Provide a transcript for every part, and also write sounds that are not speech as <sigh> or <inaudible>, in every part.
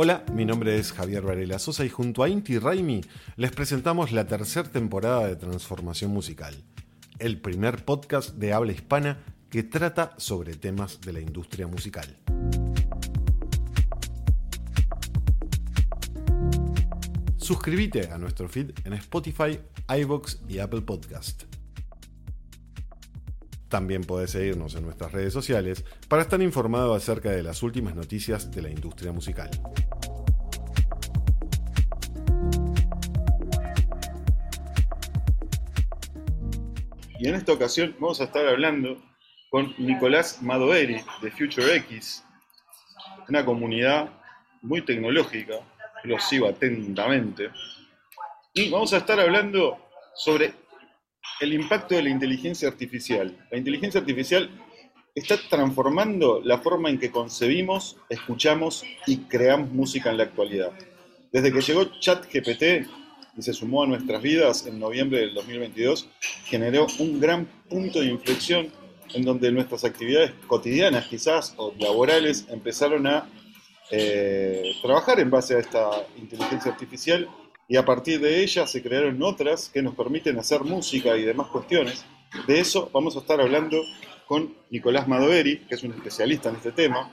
Hola, mi nombre es Javier Varela Sosa y junto a Inti Raimi les presentamos la tercera temporada de Transformación Musical, el primer podcast de habla hispana que trata sobre temas de la industria musical. Suscríbete a nuestro feed en Spotify, iVoox y Apple Podcast. También podés seguirnos en nuestras redes sociales para estar informado acerca de las últimas noticias de la industria musical. Y en esta ocasión vamos a estar hablando con Nicolás Madoveri de Future X, una comunidad muy tecnológica, lo sigo atentamente. Y vamos a estar hablando sobre el impacto de la inteligencia artificial. La inteligencia artificial está transformando la forma en que concebimos, escuchamos y creamos música en la actualidad. Desde que llegó ChatGPT y se sumó a nuestras vidas en noviembre del 2022, generó un gran punto de inflexión en donde nuestras actividades cotidianas quizás o laborales empezaron a eh, trabajar en base a esta inteligencia artificial y a partir de ella se crearon otras que nos permiten hacer música y demás cuestiones. De eso vamos a estar hablando con Nicolás Madoveri, que es un especialista en este tema,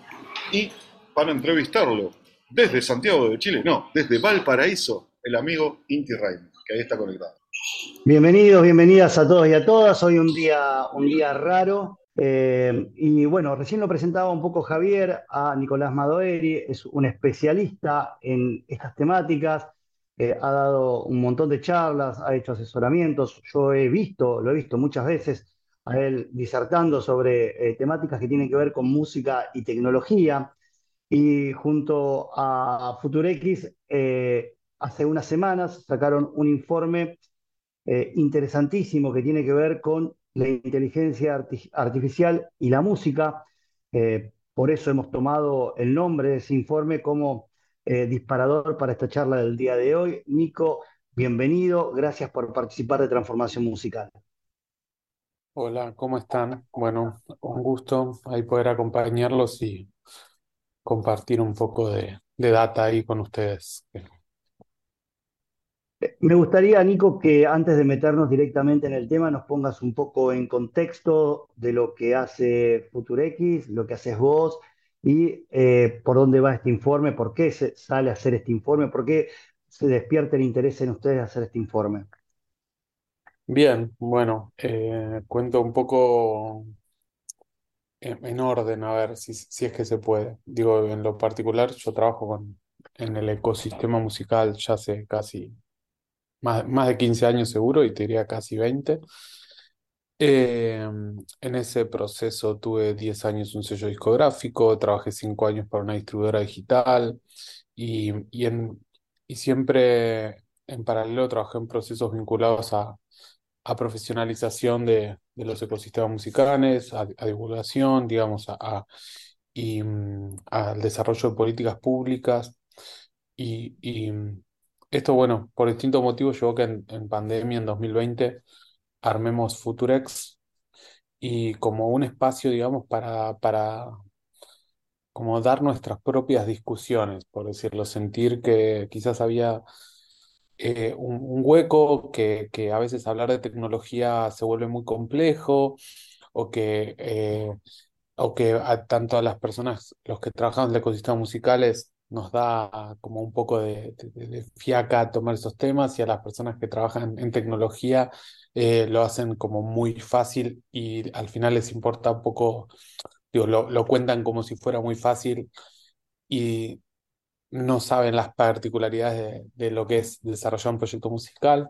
y para entrevistarlo desde Santiago de Chile, no, desde Valparaíso, el amigo Inti Raim, que ahí está conectado. Bienvenidos, bienvenidas a todos y a todas. Hoy un día, un día raro. Eh, y bueno, recién lo presentaba un poco Javier a Nicolás Madoveri, es un especialista en estas temáticas eh, ha dado un montón de charlas, ha hecho asesoramientos. Yo he visto, lo he visto muchas veces a él disertando sobre eh, temáticas que tienen que ver con música y tecnología. Y junto a FutureX, hace unas semanas sacaron un informe interesantísimo que tiene que ver con la inteligencia artificial y la música. por eso hemos tomado el nombre de ese informe como eh, disparador para esta charla del día de hoy. Nico, bienvenido, gracias por participar de Transformación Musical. Hola, ¿cómo están? Bueno, un gusto ahí poder acompañarlos y compartir un poco de, data ahí con ustedes. Me gustaría, Nico, que antes de meternos directamente en el tema, nos pongas un poco en contexto de lo que hace FutureX, lo que haces vos y eh, por dónde va este informe, por qué se sale a hacer este informe, por qué se despierta el interés en ustedes hacer este informe. Bien, bueno, eh, cuento un poco en, orden, a ver si, si, es que se puede. Digo, en lo particular, yo trabajo con, en el ecosistema musical ya hace casi más, más de 15 años seguro, y te diría casi 20. Em, en ese proceso tuve 10 años un sello discográfico, trabajé 5 años para una distribuidora digital y, y, en, y siempre en paralelo trabajé en procesos vinculados a, a profesionalización de, de, los ecosistemas musicales, a, divulgación, digamos, a, y, mm, al desarrollo de políticas públicas. Y, y esto, bueno, por distintos motivos llevó que en, en pandemia, en 2020, armemos Futurex y como un espacio, digamos, para, para como dar nuestras propias discusiones, por decirlo, sentir que quizás había eh, un, hueco, que, que, a veces hablar de tecnología se vuelve muy complejo, o que, eh, o que a, tanto a las personas, los que trabajan en el ecosistema musicales, nos da como un poco de, fiaca tomar esos temas y a las personas que trabajan en tecnología eh, lo hacen como muy fácil y al final les importa un poco, digo, lo, cuentan como si fuera muy fácil y no saben las particularidades de, lo que es desarrollar un proyecto musical.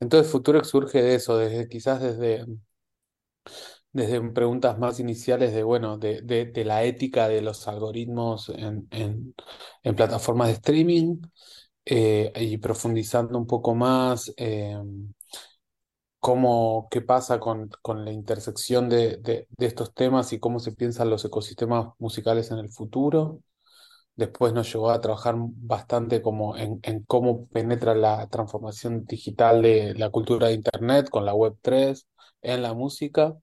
Entonces Futuro surge de eso, desde quizás desde desde preguntas más iniciales de, bueno, de, de, la ética de los algoritmos en, en, en plataformas de streaming eh, y profundizando un poco más eh, cómo, qué pasa con, con la intersección de, de, estos temas y cómo se piensan los ecosistemas musicales en el futuro. Después nos llevó a trabajar bastante como en, en cómo penetra la transformación digital de la cultura de Internet con la Web 3 en la música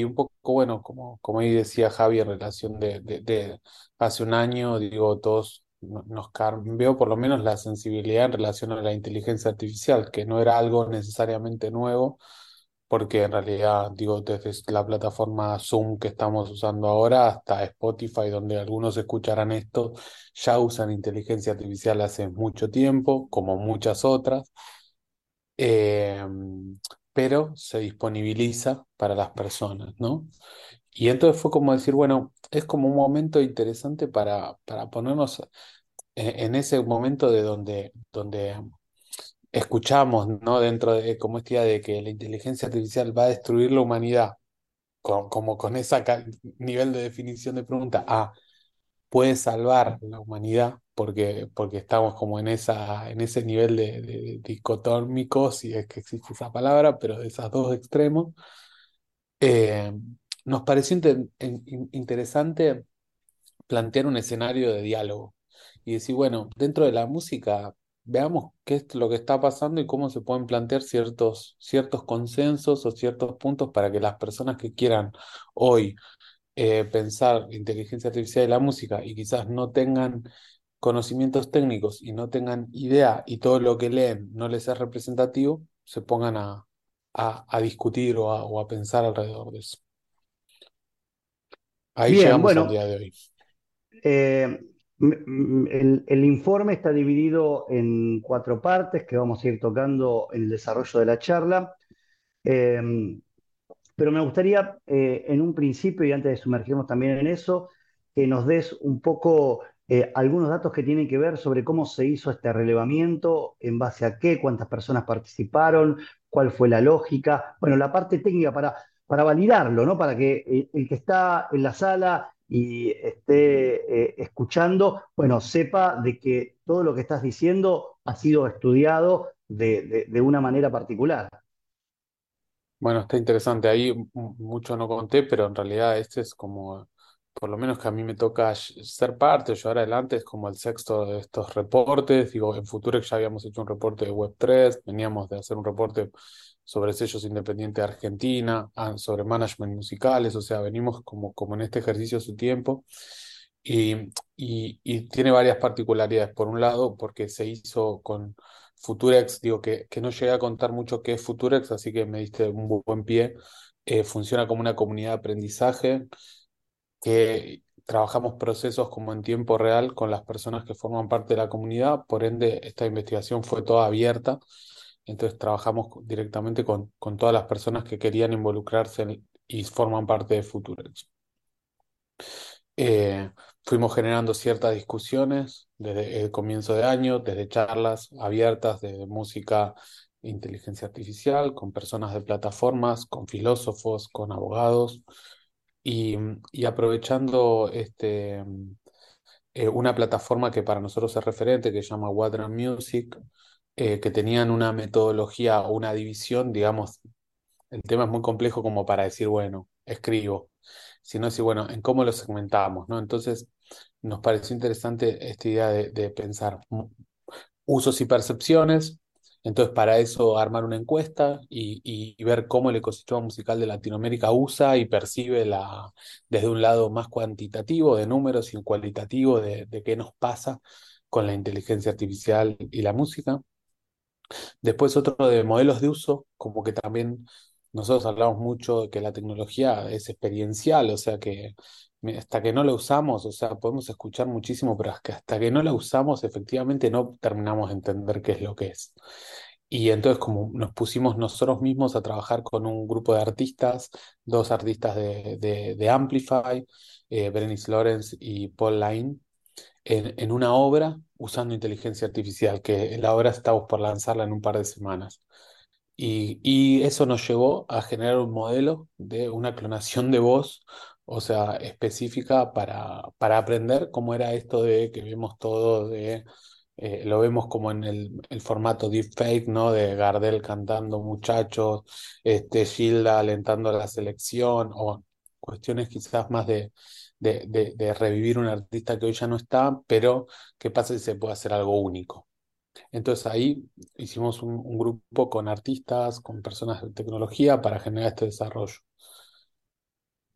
y un poco, bueno, como, como ahí decía Javi en relación de, hace un año, digo, todos no- nos cambió por lo menos la sensibilidad en relación a la inteligencia artificial, que no era algo necesariamente nuevo, porque en realidad, digo, desde la plataforma Zoom que estamos usando ahora hasta Spotify, donde algunos escucharán esto, ya usan inteligencia artificial hace mucho tiempo, como muchas otras, eh, pero se disponibiliza para las personas, ¿no? Y entonces fue como decir, bueno, es como un momento interesante para, para ponernos en, en ese momento de donde, donde escuchamos, ¿no? Dentro de como esta idea de que la inteligencia artificial va a destruir la humanidad, con, como con ese nivel de definición de pregunta, ah, puede salvar la humanidad, porque, porque estamos como en esa, en ese nivel de, de dicotómico, si es que existe esa palabra, pero de esos dos extremos. Eh, nos pareció inter- in- interesante plantear un escenario de diálogo y decir, bueno, dentro de la música, veamos qué es lo que está pasando y cómo se pueden plantear ciertos, ciertos consensos o ciertos puntos para que las personas que quieran hoy eh, pensar inteligencia artificial y la música y quizás no tengan conocimientos técnicos y no tengan idea y todo lo que leen no les es representativo, se pongan a, a, a discutir o a, o a pensar alrededor de eso. Ahí Bien, llegamos al día de hoy. eh, el, el informe está dividido en cuatro partes que vamos a ir tocando en el desarrollo de la charla. Eh, Pero me gustaría, eh, en un principio, y antes de sumergirnos también en eso, que nos des un poco eh, algunos datos que tienen que ver sobre cómo se hizo este relevamiento, en base a qué, cuántas personas participaron, cuál fue la lógica, bueno, la parte técnica para, para validarlo, ¿no? Para que el, el que está en la sala y esté eh, escuchando, bueno, sepa de que todo lo que estás diciendo ha sido estudiado de, de de una manera particular. Bueno, está interesante. Ahí mucho no conté, pero en realidad este es como, por lo menos que a mí me toca ser parte, llevar adelante, es como el sexto de estos reportes. Digo, en Futurex ya habíamos hecho un reporte de Web3, veníamos de hacer un reporte sobre sellos independientes de Argentina, ah, sobre management musicales, o sea, venimos como, como en este ejercicio hace tiempo. Y, y, y tiene varias particularidades. Por un lado, porque se hizo con Futurex, digo que, que no llegué a contar mucho qué es Futurex, así que me diste un bu- buen pie. Eh, funciona como una comunidad de aprendizaje que trabajamos procesos como en tiempo real con las personas que forman parte de la comunidad, por ende esta investigación fue toda abierta, entonces trabajamos directamente con, con todas las personas que querían involucrarse en- y forman parte de Futurex. Eh, fuimos generando ciertas discusiones desde el comienzo de año, desde charlas abiertas de música, inteligencia artificial, con personas de plataformas, con filósofos, con abogados, y, aprovechando este, eh, una plataforma que para nosotros es referente, que se llama Water and Music, eh, que tenían una metodología o una división, digamos, el tema es muy complejo como para decir, bueno, escribo, sino decir, bueno, en cómo lo segmentamos, ¿no? Entonces, nos pareció interesante esta idea de, pensar usos y percepciones. Entonces, para eso armar una encuesta y, ver cómo el ecosistema musical de Latinoamérica usa y percibe la, desde un lado más cuantitativo de números y cualitativo de, de qué nos pasa con la inteligencia artificial y la música. Después otro de modelos de uso, como que también nosotros hablamos mucho de que la tecnología es experiencial, o sea que hasta que no la usamos, o sea, podemos escuchar muchísimo, pero hasta que no la usamos, efectivamente no terminamos de entender qué es lo que es. Y entonces como nos pusimos nosotros mismos a trabajar con un grupo de artistas, dos artistas de, de, de Amplify, eh, Berenice Lawrence y Paul Line, en, en una obra usando inteligencia artificial, que la obra estamos por lanzarla en un par de semanas. Y, eso nos llevó a generar un modelo de una clonación de voz, o sea, específica para, para aprender cómo era esto de que vemos todo de, eh, lo vemos como en el, formato deepfake, ¿no? De Gardel cantando muchachos, este, Gilda alentando la selección, o cuestiones quizás más de, de, de, de revivir un artista que hoy ya no está, pero ¿qué pasa si se puede hacer algo único? Entonces ahí hicimos un, grupo con artistas, con personas de tecnología para generar este desarrollo.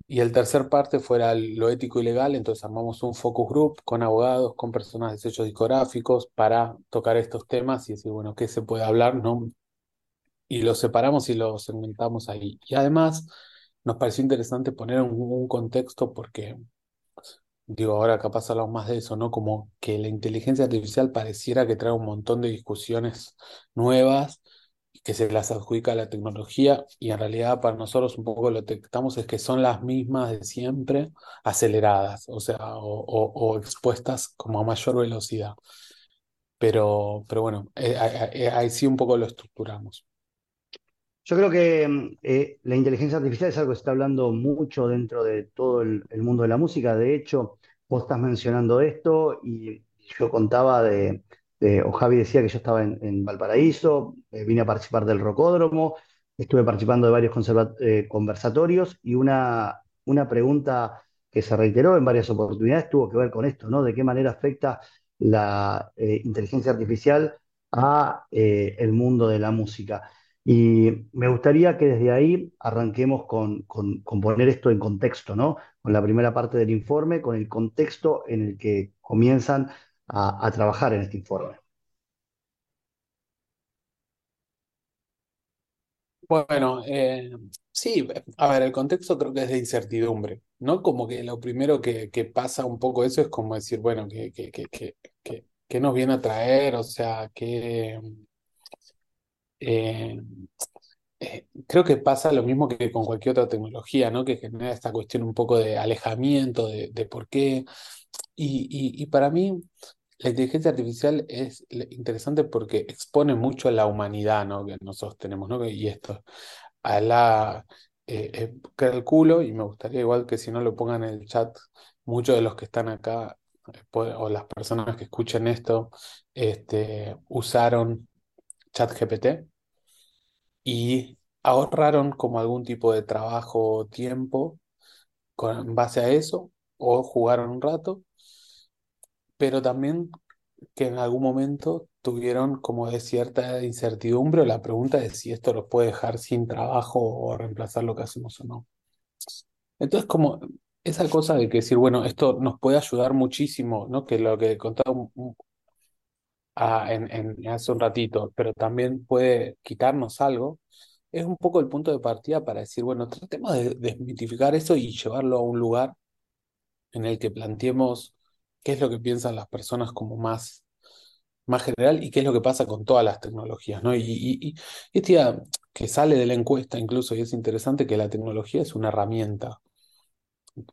y el tercer parte fuera lo ético y legal, entonces armamos un focus group con abogados, con personas de sellos discográficos para tocar estos temas y decir, bueno, ¿qué se puede hablar? ¿no? Y los separamos y los segmentamos ahí. Y además nos pareció interesante poner un contexto porque, digo, ahora capaz hablamos más de eso, ¿no? Como que la inteligencia artificial pareciera que trae un montón de discusiones nuevas que se las adjudica a la tecnología y en realidad para nosotros un poco lo detectamos es que son las mismas de siempre, aceleradas, o sea, o, expuestas como a mayor velocidad. Pero, pero bueno, eh, eh, ahí sí un poco lo estructuramos. Yo creo que mm, eh, la inteligencia artificial es algo que se está hablando mucho dentro de todo el, mundo de la música. De hecho, vos estás mencionando esto y yo contaba de, eh, o Javi decía que yo estaba en, Valparaíso, eh, vine a participar del Rocódromo, estuve participando de varios eh, conversatorios y una, una pregunta que se reiteró en varias oportunidades tuvo que ver con esto, ¿no? De qué manera afecta la inteligencia artificial a el mundo de la música. Y me gustaría que desde ahí arranquemos con, con, con, poner esto en contexto, ¿no? Con la primera parte del informe, con el contexto en el que comienzan a, trabajar en este informe. Bueno, eh, sí, a ver, el contexto creo que es de incertidumbre, ¿no? Como que lo primero que, pasa un poco eso es como decir, bueno, ¿qué, qué, nos viene a traer? O sea, que eh, eh, creo que pasa lo mismo que con cualquier otra tecnología, ¿no? Que genera esta cuestión un poco de alejamiento, de, por qué. y para mí, la inteligencia artificial es interesante porque expone mucho a la humanidad, ¿no? que nosotros tenemos, ¿no? y esto, a la eh, eh, calculo, y me gustaría igual que si no lo pongan en el chat, muchos de los que están acá eh, o las personas que escuchen esto este, usaron ChatGPT y ahorraron como algún tipo de trabajo o tiempo con base a eso o jugaron un rato pero también que en algún momento tuvieron como de cierta incertidumbre o la pregunta de si esto los puede dejar sin trabajo o reemplazar lo que hacemos o no. Entonces, como esa cosa de que decir, bueno, esto nos puede ayudar muchísimo, ¿no? Que lo que contaba en, hace un ratito, pero también puede quitarnos algo, es un poco el punto de partida para decir, bueno, tratemos de desmitificar eso y llevarlo a un lugar en el que planteemos qué es lo que piensan las personas como más, más general y qué es lo que pasa con todas las tecnologías, ¿no? Y, y, este que sale de la encuesta incluso, y es interesante que la tecnología es una herramienta,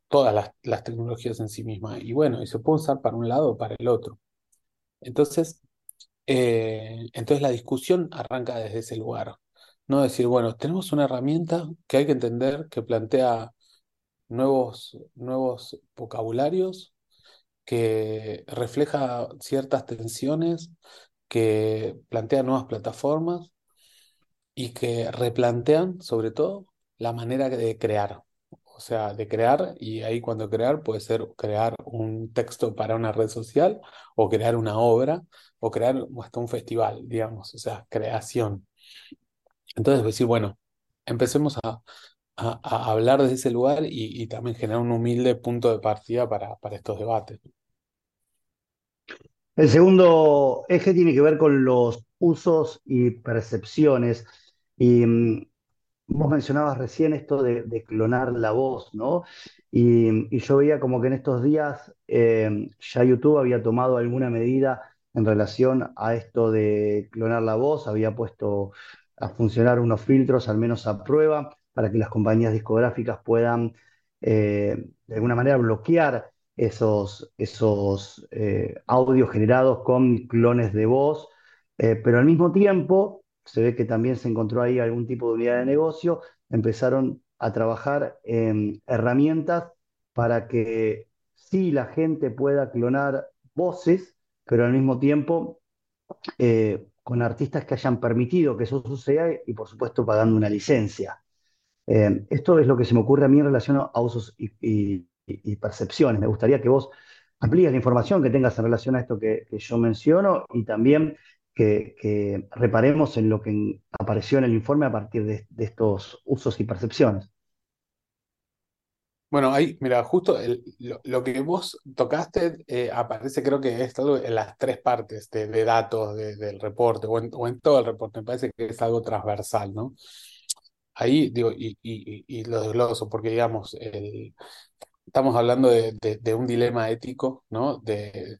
todas las, tecnologías en sí mismas, y bueno, y se puede usar para un lado o para el otro. Entonces, eh, entonces la discusión arranca desde ese lugar, no decir, bueno, tenemos una herramienta que hay que entender, que plantea nuevos, nuevos vocabularios, que refleja ciertas tensiones, que plantea nuevas plataformas y que replantean, sobre todo, la manera de crear. O sea, de crear, y ahí cuando crear puede ser crear un texto para una red social, o crear una obra, o crear hasta un festival, digamos, o sea, creación. Entonces, decir, bueno, empecemos a, hablar desde ese lugar y, también generar un humilde punto de partida para, para estos debates. El segundo eje tiene que ver con los usos y percepciones. Y mm, vos mencionabas recién esto de, clonar la voz, ¿no? Y, yo veía como que en estos días eh, ya YouTube había tomado alguna medida en relación a esto de clonar la voz, había puesto a funcionar unos filtros, al menos a prueba, para que las compañías discográficas puedan eh, de alguna manera bloquear esos, esos eh, audios generados con clones de voz, pero al mismo tiempo se ve que también se encontró ahí algún tipo de unidad de negocio, empezaron a trabajar en herramientas para que sí la gente pueda clonar voces, pero al mismo tiempo eh, con artistas que hayan permitido que eso suceda y por supuesto pagando una licencia. esto es lo que se me ocurre a mí en relación a usos y y, percepciones. Me gustaría que vos amplíes la información que tengas en relación a esto que, yo menciono y también que, reparemos en lo que apareció en el informe a partir de, estos usos y percepciones. Bueno, ahí, mira, justo lo, que vos tocaste eh, aparece, creo que es algo en las tres partes de, datos de- del reporte o en, todo el reporte. Me parece que es algo transversal, ¿no? Ahí digo, y, lo desgloso, porque digamos, estamos hablando de, de- de un dilema ético, ¿no? De,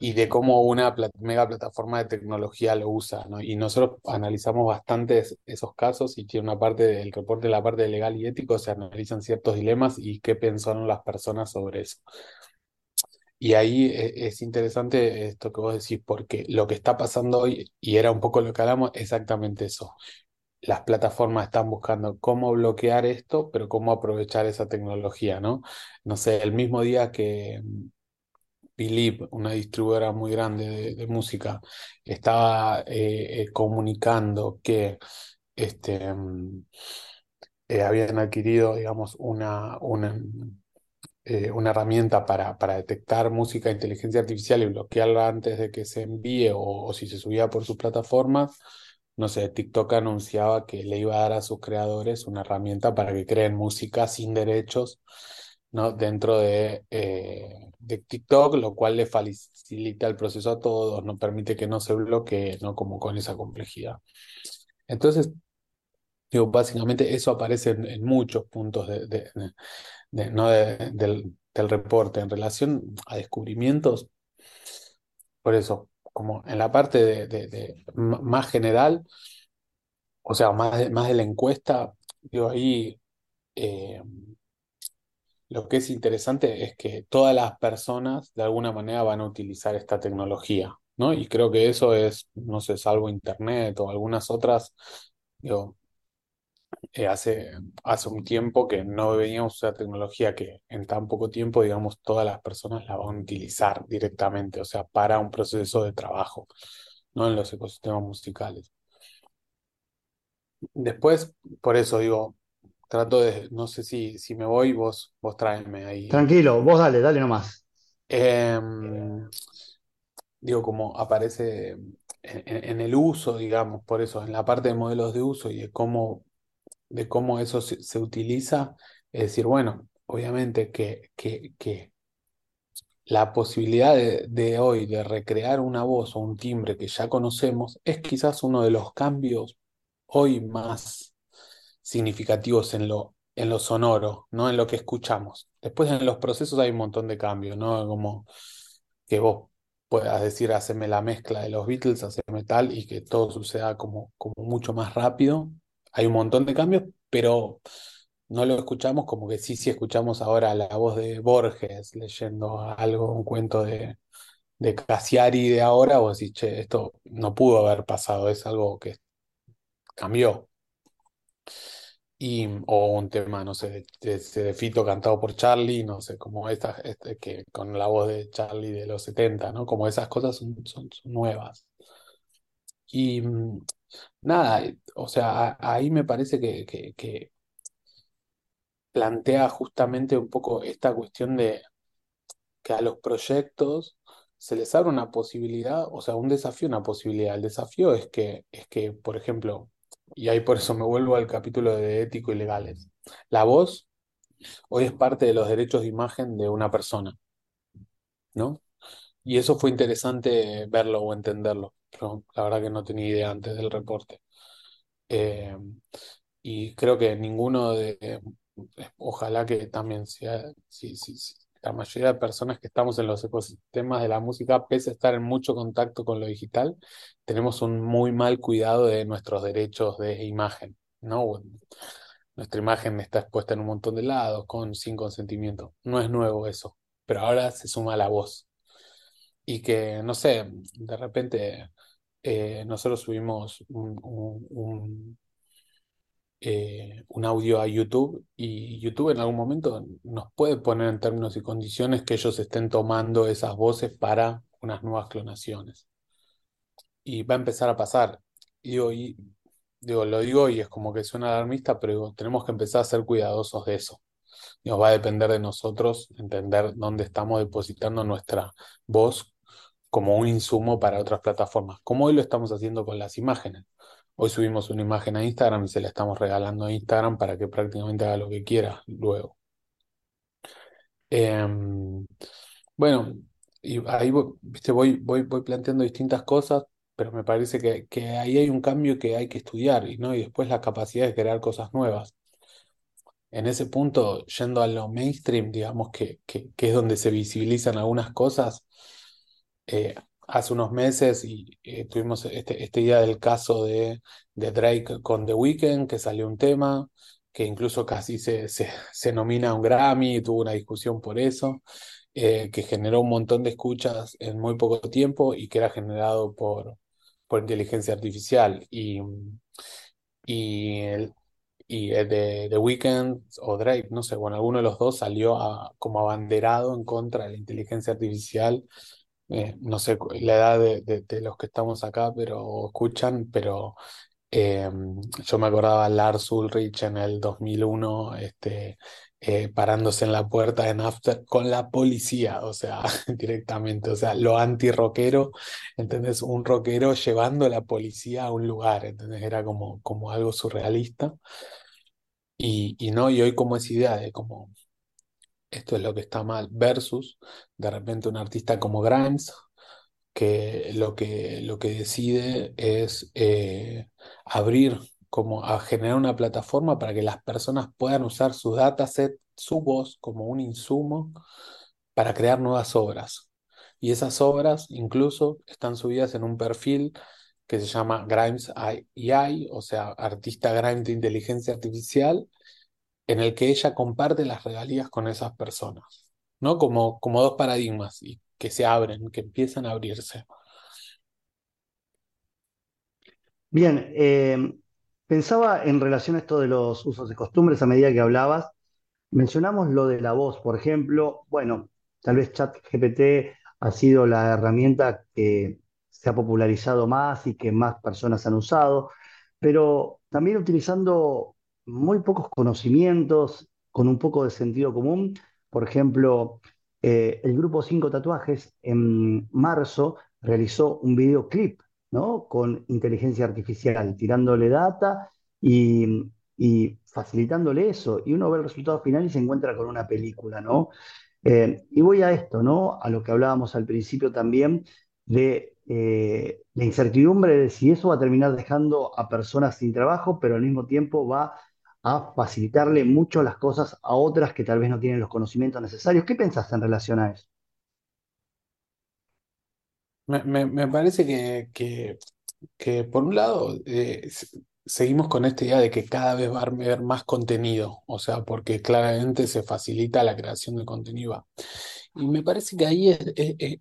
y de cómo una mega plataforma de tecnología lo usa, ¿no? Y nosotros analizamos bastantes esos casos y tiene una parte del reporte, la parte legal y ético, se analizan ciertos dilemas y qué pensaron las personas sobre eso. Y ahí e- es interesante esto que vos decís, porque lo que está pasando hoy, y era un poco lo que hablamos, exactamente eso. Las plataformas están buscando cómo bloquear esto, pero cómo aprovechar esa tecnología, ¿no? No sé, el mismo día que Believe, una distribuidora muy grande de, música, estaba eh, eh, comunicando que este, mm, eh, habían adquirido, digamos, una, una herramienta para, para detectar música de inteligencia artificial y bloquearla antes de que se envíe o, o si se subía por sus plataformas. No sé, TikTok anunciaba que le iba a dar a sus creadores una herramienta para que creen música sin derechos, ¿no? dentro de, eh, de TikTok, lo cual le facilita el proceso a todos, no permite que no se bloquee, ¿no? Como con esa complejidad. Entonces, digo, básicamente eso aparece en, muchos puntos de, ¿no? de- del, del reporte en relación a descubrimientos. Por eso, como en la parte de, de- más general, o sea, más de, más de la encuesta, digo, ahí eh, lo que es interesante es que todas las personas de alguna manera van a utilizar esta tecnología, ¿no? Y creo que eso es, no sé, salvo Internet o algunas otras, digo, eh, hace, hace un tiempo que no veníamos usar tecnología que en tan poco tiempo, digamos, todas las personas la van a utilizar directamente, o sea, para un proceso de trabajo, ¿no? En los ecosistemas musicales. Después, por eso digo, trato de, no sé si, si me voy, vos, vos tráeme ahí. Tranquilo, vos dale, dale nomás. Em, digo, como aparece en, en- en el uso, digamos, por eso, en la parte de modelos de uso y de cómo, de cómo eso se, se utiliza, es decir, bueno, obviamente que, que, que la posibilidad de, de hoy de recrear una voz o un timbre que ya conocemos es quizás uno de los cambios hoy más significativos en lo, en lo sonoro, no en lo que escuchamos. Después en los procesos hay un montón de cambios, ¿no? Como que vos puedas decir, haceme la mezcla de los Beatles, haceme tal, y que todo suceda como, como mucho más rápido. Hay un montón de cambios, pero no lo escuchamos como que sí, sí escuchamos ahora la voz de Borges leyendo algo, un cuento de, de Cassiari de ahora, o decís, che, esto no pudo haber pasado, es algo que cambió. O un tema, no sé, de, de- de Fito cantado por Charlie, no sé, como estas, este, que con la voz de Charlie de los 70, ¿no? Como esas cosas son, son, nuevas. Y mm, nada, eh, o sea, ahí me parece que, que, que plantea justamente un poco esta cuestión de que a los proyectos se les abre una posibilidad, o sea, un desafío, una posibilidad. El desafío es que, es que, por ejemplo, y ahí por eso me vuelvo al capítulo de ético y legales, la voz hoy es parte de los derechos de imagen de una persona, ¿no? Y eso fue interesante verlo o entenderlo. Yo, la verdad que no tenía idea antes del reporte. Eh, y creo que ninguno de, ojalá que también sea, si, si la mayoría de personas que estamos en los ecosistemas de la música, pese a estar en mucho contacto con lo digital, tenemos un muy mal cuidado de nuestros derechos de imagen, ¿no? Nuestra imagen está expuesta en un montón de lados, con, sin consentimiento. No es nuevo eso, pero ahora se suma la voz. Y que, no sé, de repente eh, nosotros subimos un, eh, un audio a YouTube y YouTube en algún momento nos puede poner en términos y condiciones que ellos estén tomando esas voces para unas nuevas clonaciones. Y va a empezar a pasar. Y digo, digo, lo digo y es como que suena alarmista, pero tenemos que empezar a ser cuidadosos de eso. Nos va a depender de nosotros entender dónde estamos depositando nuestra voz como un insumo para otras plataformas, como hoy lo estamos haciendo con las imágenes. Hoy subimos una imagen a Instagram y se la estamos regalando a Instagram para que prácticamente haga lo que quiera luego. Em, bueno, y ahí viste, voy, voy, voy planteando distintas cosas, pero me parece que, que ahí hay un cambio que hay que estudiar, y, ¿no? Y después la capacidad de crear cosas nuevas. En ese punto, yendo a lo mainstream, digamos que, que, que es donde se visibilizan algunas cosas, eh, hace unos meses y eh, tuvimos este, esta idea del caso de, de Drake con The Weeknd, que salió un tema, que incluso casi se, se, se nomina a un Grammy, y tuvo una discusión por eso, eh, que generó un montón de escuchas en muy poco tiempo y que era generado por, por inteligencia artificial. Y, y, el, y de The Weeknd o Drake, no sé, bueno, alguno de los dos salió a- como abanderado en contra de la inteligencia artificial eh, no sé la edad de, de- los que estamos acá, pero escuchan, pero eh, yo me acordaba Lars Ulrich en el 2001, este, eh, parándose en la puerta en After con la policía, o sea, <laughs> directamente, o sea, lo anti-rockero, ¿entendés? Un rockero llevando a la policía a un lugar, ¿entendés? Era como, como algo surrealista. Y, y no, y hoy como esa idea de como esto es lo que está mal, versus de repente un artista como Grimes, que lo que, lo que decide es eh, abrir, como a generar una plataforma para que las personas puedan usar su dataset, su voz como un insumo para crear nuevas obras. Y esas obras incluso están subidas en un perfil que se llama Grimes AI, o sea, artista Grimes de inteligencia artificial, en el que ella comparte las regalías con esas personas, ¿no? Como, como dos paradigmas y que se abren, que empiezan a abrirse. Bien, eh, pensaba en relación a esto de los usos y costumbres a medida que hablabas. Mencionamos lo de la voz, por ejemplo. Bueno, tal vez ChatGPT ha sido la herramienta que se ha popularizado más y que más personas han usado, pero también utilizando muy pocos conocimientos, con un poco de sentido común. Por ejemplo, eh, el grupo Cinco Tatuajes en marzo realizó un videoclip, ¿no? Con inteligencia artificial, tirándole data y y facilitándole eso. Y uno ve el resultado final y se encuentra con una película, ¿no? Eh, y voy a esto, ¿no? A lo que hablábamos al principio también de eh, la incertidumbre de si eso va a terminar dejando a personas sin trabajo, pero al mismo tiempo va a facilitarle mucho las cosas a otras que tal vez no tienen los conocimientos necesarios. ¿Qué pensaste en relación a eso? Me, me- me parece que, que, que, por un lado eh, seguimos con esta idea de que cada vez va a haber más contenido, o sea, porque claramente se facilita la creación de contenido. Y me parece que ahí es, es- es-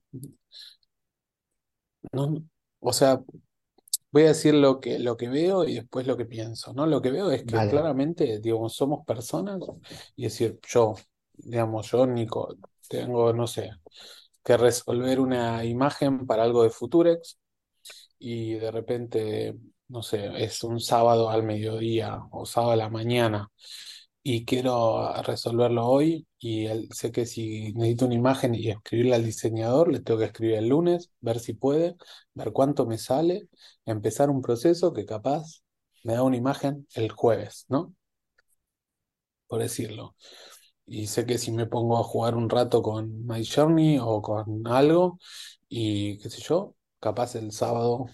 no, o sea, voy a decir lo que, lo que veo y después lo que pienso, ¿no? Lo que veo es que claramente, digo, somos personas y decir, yo, digamos, yo, Nico, tengo, no sé, que resolver una imagen para algo de Futurex y de repente, no sé, es un sábado al mediodía o sábado a la mañana y quiero resolverlo hoy y sé que si necesito una imagen y escribirle al diseñador, le tengo que escribir el lunes, ver si puede, ver cuánto me sale, empezar un proceso que capaz me da una imagen el jueves, ¿no? Por decirlo. Y sé que si me pongo a jugar un rato con My Journey o con algo y qué sé yo, capaz el sábado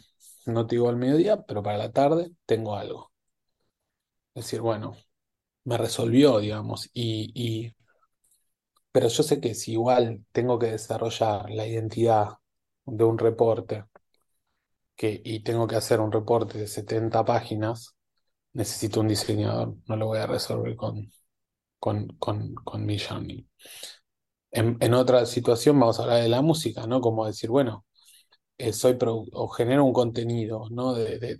no te digo al mediodía, pero para la tarde tengo algo. Decir, bueno, me resolvió, digamos, y, pero yo sé que si igual tengo que desarrollar la identidad de un reporte que, y tengo que hacer un reporte de 70 páginas, necesito un diseñador, no lo voy a resolver con, con, con, con Midjourney. En, en otra situación vamos a hablar de la música, ¿no? Como decir, bueno, eh, soy o genero un contenido, ¿no? De- de-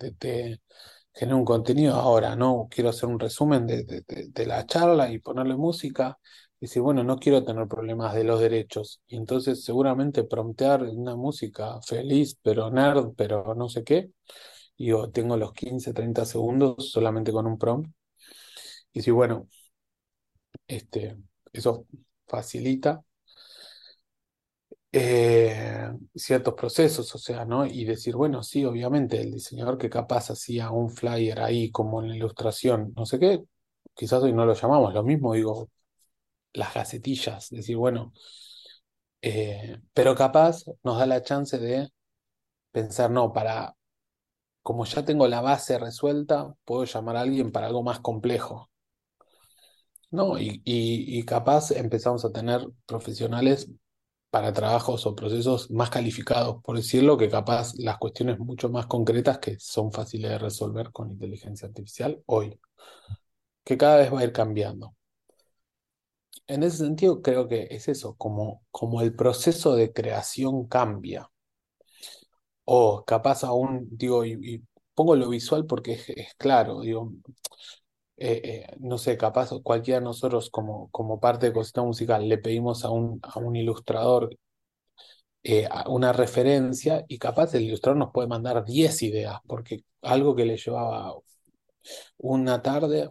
genero un contenido ahora, ¿no? Quiero hacer un resumen de- de la charla y ponerle música. Y decir, bueno, no quiero tener problemas de los derechos. Y entonces seguramente promptear una música feliz, pero nerd, pero no sé qué. Y yo tengo los 15 30 segundos solamente con un prompt. Y si, bueno, este, eso facilita eh, ciertos procesos, o sea, ¿no? Y decir, bueno, sí, obviamente, el diseñador que capaz hacía un flyer ahí como en la ilustración, no sé qué, quizás hoy no lo llamamos, lo mismo digo, las gacetillas, decir, bueno, eh, pero capaz nos da la chance de pensar, no, para, como ya tengo la base resuelta, puedo llamar a alguien para algo más complejo. No, y, y, capaz empezamos a tener profesionales para trabajos o procesos más calificados, por decirlo, que capaz las cuestiones mucho más concretas que son fáciles de resolver con inteligencia artificial hoy, que cada vez va a ir cambiando. En ese sentido, creo que es eso, como, como el proceso de creación cambia. O capaz aún, digo, y, pongo lo visual porque es, claro, digo, eh, eh, no sé, capaz cualquiera de nosotros como, como parte de Cosita Musical le pedimos a un, a un ilustrador eh, una referencia y capaz el ilustrador nos puede mandar 10 ideas, porque algo que le llevaba una tarde,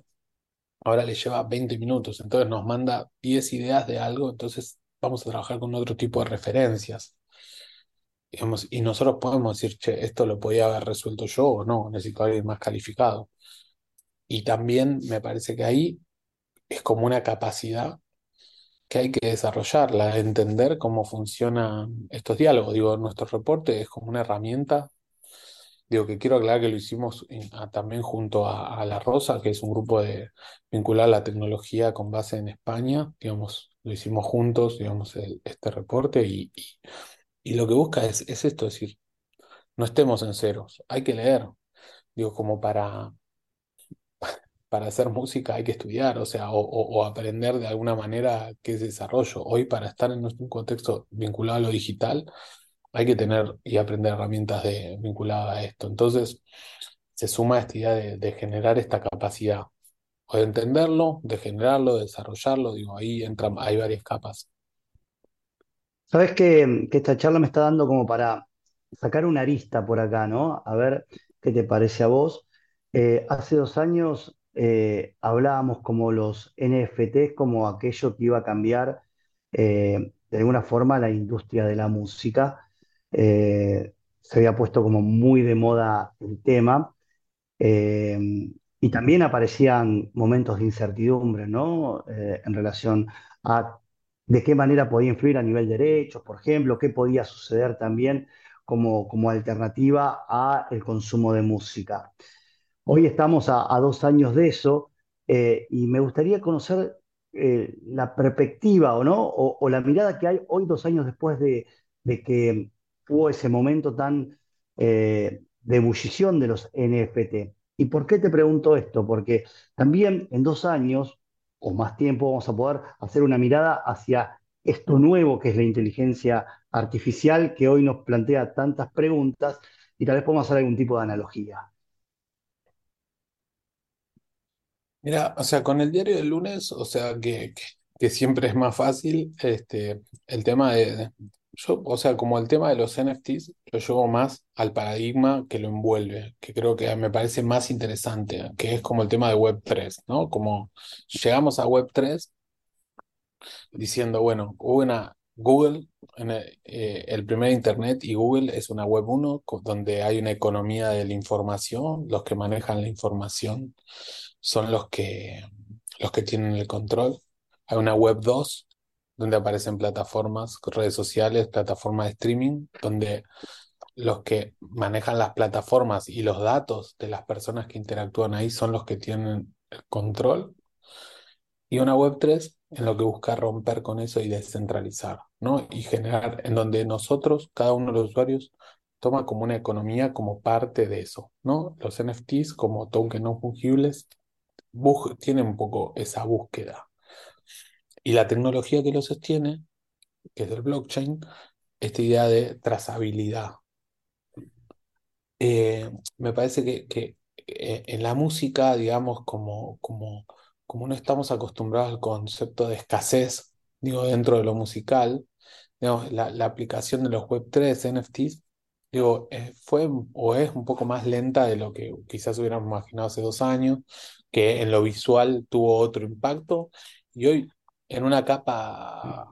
ahora le lleva 20 minutos, entonces nos manda 10 ideas de algo, entonces vamos a trabajar con otro tipo de referencias. y nosotros podemos decir, che, esto lo podía haber resuelto yo o no, necesito a alguien más calificado. Y también me parece que ahí es como una capacidad que hay que desarrollarla, entender cómo funcionan estos diálogos. Digo, nuestro reporte es como una herramienta. Digo, que quiero aclarar que lo hicimos también junto a, La Rosa, que es un grupo de vincular la tecnología con base en España. Digamos, lo hicimos juntos, digamos, este reporte y, y, lo que busca es, es esto, es decir, no estemos en ceros, hay que leer. Digo, como para, para hacer música hay que estudiar, o sea, o, aprender de alguna manera qué es desarrollo. Hoy para estar en un contexto vinculado a lo digital, hay que tener y aprender herramientas de, vinculadas a esto. Entonces, se suma esta idea de, generar esta capacidad, o de entenderlo, de generarlo, de desarrollarlo, digo, ahí entran, hay varias capas. Sabes que, esta charla me está dando como para sacar una arista por acá, ¿no? A ver qué te parece a vos. Eh, hace dos años eh, hablábamos como los NFTs, como aquello que iba a cambiar eh, de alguna forma la industria de la música. Eh, se había puesto como muy de moda el tema. y también aparecían momentos de incertidumbre, ¿no? en relación a de qué manera podía influir a nivel de derechos, por ejemplo, qué podía suceder también como, como alternativa al consumo de música. Hoy estamos a, dos años de eso eh, y me gustaría conocer eh, la perspectiva o, ¿no? O, la mirada que hay hoy, dos años después de, que hubo ese momento tan eh, de ebullición de los NFT. ¿Y por qué te pregunto esto? Porque también en dos años o más tiempo vamos a poder hacer una mirada hacia esto nuevo que es la inteligencia artificial que hoy nos plantea tantas preguntas y tal vez podemos hacer algún tipo de analogía. Mira, o sea, con el diario del lunes, o sea, que, que, siempre es más fácil, este, el tema de, yo, o sea, como el tema de los NFTs, lo llevo más al paradigma que lo envuelve, que creo que me parece más interesante, que es como el tema de Web3, ¿no? Como llegamos a Web3 diciendo, bueno, hubo una Google, eh, el primer Internet y Google es una Web 1 donde hay una economía de la información, los que manejan la información son los que, los que tienen el control. Hay una web 2 donde aparecen plataformas, redes sociales, plataformas de streaming, donde los que manejan las plataformas y los datos de las personas que interactúan ahí son los que tienen el control. Y una web 3 en lo que busca romper con eso y descentralizar, ¿no? Y generar en donde nosotros, cada uno de los usuarios, toma como una economía como parte de eso, ¿no? Los NFTs como tokens no fungibles tiene un poco esa búsqueda. Y la tecnología que lo sostiene, que es el blockchain, esta idea de trazabilidad. Eh, me parece que, que, eh, en la música, digamos, como, como, como no estamos acostumbrados al concepto de escasez, digo, dentro de lo musical, digamos, la, aplicación de los Web3, NFTs, digo, eh, fue o es un poco más lenta de lo que quizás hubiéramos imaginado hace dos años, que en lo visual tuvo otro impacto, y hoy en una capa,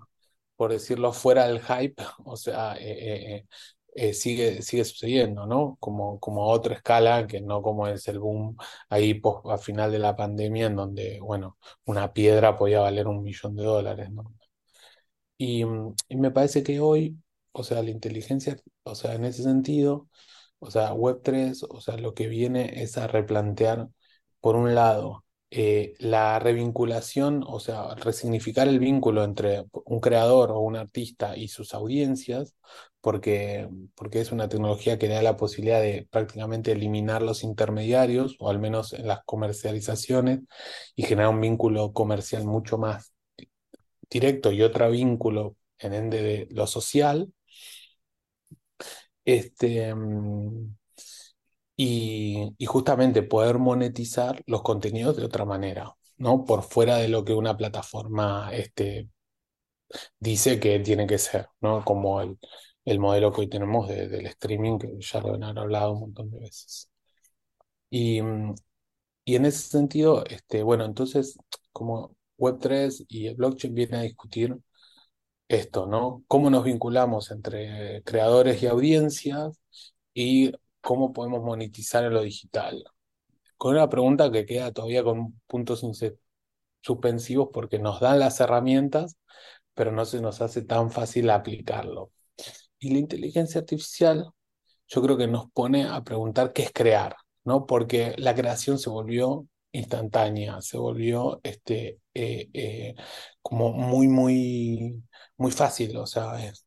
por decirlo, fuera del hype, <laughs> o sea, eh, eh, sigue, sigue sucediendo, ¿no? Como, como a otra escala, que no como es el boom ahí post, a final de la pandemia, en donde, bueno, una piedra podía valer un millón de dólares, ¿no? Y, y me parece que hoy, o sea, la inteligencia, o sea, en ese sentido, o sea, Web3, o sea, lo que viene es a replantear, por un lado, eh, la revinculación, o sea, resignificar el vínculo entre un creador o un artista y sus audiencias, porque, porque es una tecnología que da la posibilidad de prácticamente eliminar los intermediarios, o al menos en las comercializaciones, y generar un vínculo comercial mucho más directo y otro vínculo en ende de lo social. Este, mm, y, justamente poder monetizar los contenidos de otra manera, ¿no? Por fuera de lo que una plataforma este, dice que tiene que ser, ¿no? Como el, el modelo que hoy tenemos de- del streaming, que ya lo han hablado un montón de veces. Y, mm, y en ese sentido, este, bueno, entonces, como Web3 y el blockchain vienen a discutir esto, ¿no? Cómo nos vinculamos entre creadores y audiencias y cómo podemos monetizar en lo digital. Con una pregunta que queda todavía con puntos suspensivos porque nos dan las herramientas, pero no se nos hace tan fácil aplicarlo. Y la inteligencia artificial, yo creo que nos pone a preguntar qué es crear, ¿no? Porque la creación se volvió instantánea, se volvió este, eh, eh, como muy, muy, muy fácil. O sea, es-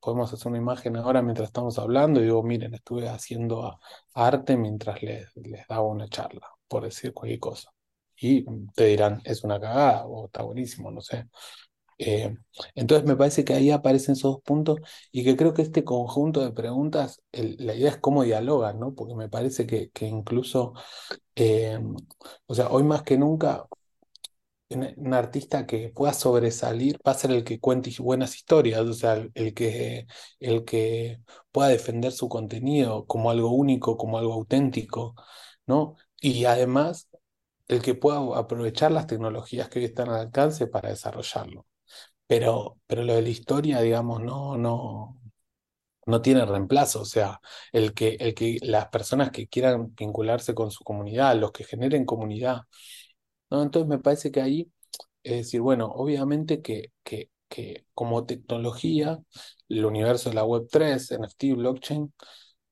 podemos hacer una imagen ahora mientras estamos hablando y digo, miren, estuve haciendo arte mientras les, les daba una charla, por decir cualquier cosa. Y te dirán, es una cagada o está buenísimo, no sé. Eh, entonces me parece que ahí aparecen esos dos puntos y que creo que este conjunto de preguntas, la idea es cómo dialogan, ¿no? Porque me parece que, que incluso, eh, o sea, hoy más que nunca, un, artista que pueda sobresalir va a ser el que cuente buenas historias, o sea, el, el que, el que pueda defender su contenido como algo único, como algo auténtico, ¿no? Y además, el que pueda aprovechar las tecnologías que hoy están al alcance para desarrollarlo. Pero, pero lo de la historia, digamos, no, no, no tiene reemplazo. O sea, el que, el que las personas que quieran vincularse con su comunidad, los que generen comunidad, ¿no? Entonces me parece que ahí es decir, bueno, obviamente que, que, que como tecnología, el universo de la Web3, NFT, blockchain,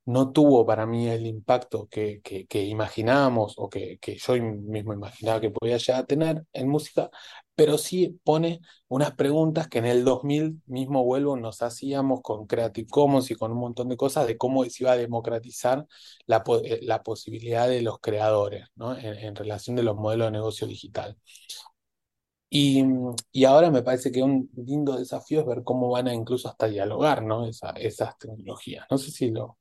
no tuvo para mí el impacto que, que, que imaginábamos o que, que yo mismo imaginaba que podía llegar a tener en música, pero sí pone unas preguntas que en el 2000 mismo vuelvo nos hacíamos con Creative Commons y con un montón de cosas de cómo se iba a democratizar la, eh, la posibilidad de los creadores, ¿no? En, en relación de los modelos de negocio digital. Y, y ahora me parece que un lindo desafío es ver cómo van a incluso hasta dialogar, ¿no? Esa- esas tecnologías. No sé si lo,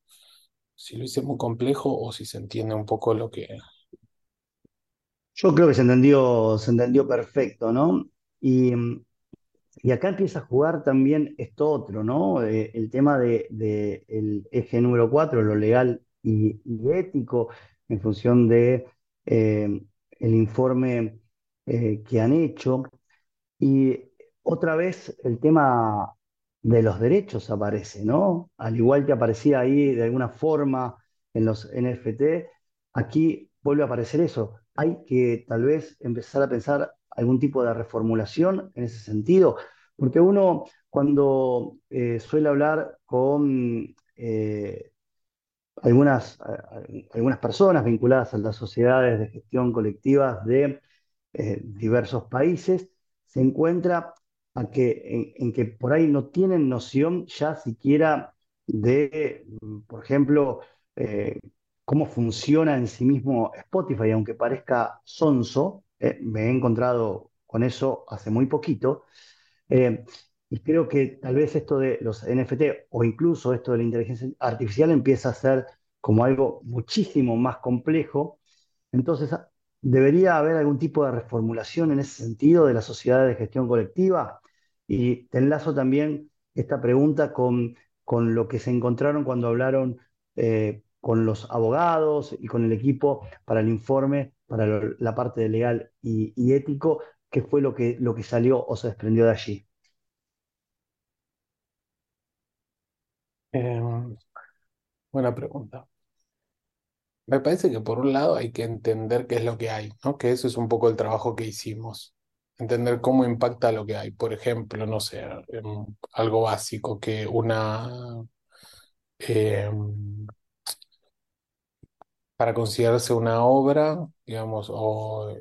si lo hice muy complejo o si se entiende un poco lo que... Yo creo que se entendió, se entendió perfecto, ¿no? Y, y acá empieza a jugar también esto otro, ¿no? Eh, el tema de, de eje número 4, lo legal y, ético, en función de eh, informe eh, que han hecho. Y otra vez el tema de los derechos aparece, ¿no? Al igual que aparecía ahí de alguna forma en los NFT, aquí vuelve a aparecer eso. Hay que tal vez empezar a pensar algún tipo de reformulación en ese sentido, porque uno cuando eh, suele hablar con eh, algunas, algunas personas vinculadas a las sociedades de gestión colectivas de eh, diversos países, se encuentra a que, en, que por ahí no tienen noción ya siquiera de, por ejemplo, cómo funciona en sí mismo Spotify, aunque parezca sonso, eh, me he encontrado con eso hace muy poquito, eh, y creo que tal vez esto de los NFT o incluso esto de la inteligencia artificial empieza a ser como algo muchísimo más complejo. Entonces, a- debería haber algún tipo de reformulación en ese sentido de la sociedad de gestión colectiva. Y te enlazo también esta pregunta con, con lo que se encontraron cuando hablaron eh, con los abogados y con el equipo para el informe, para la parte de legal y, y ético, qué fue lo que, lo que salió o se desprendió de allí. Eh, Buena pregunta. Me parece que por un lado hay que entender qué es lo que hay, ¿no? Que eso es un poco el trabajo que hicimos. Entender cómo impacta lo que hay. Por ejemplo, no sé, em, algo básico, que una... em, para considerarse una obra, digamos, o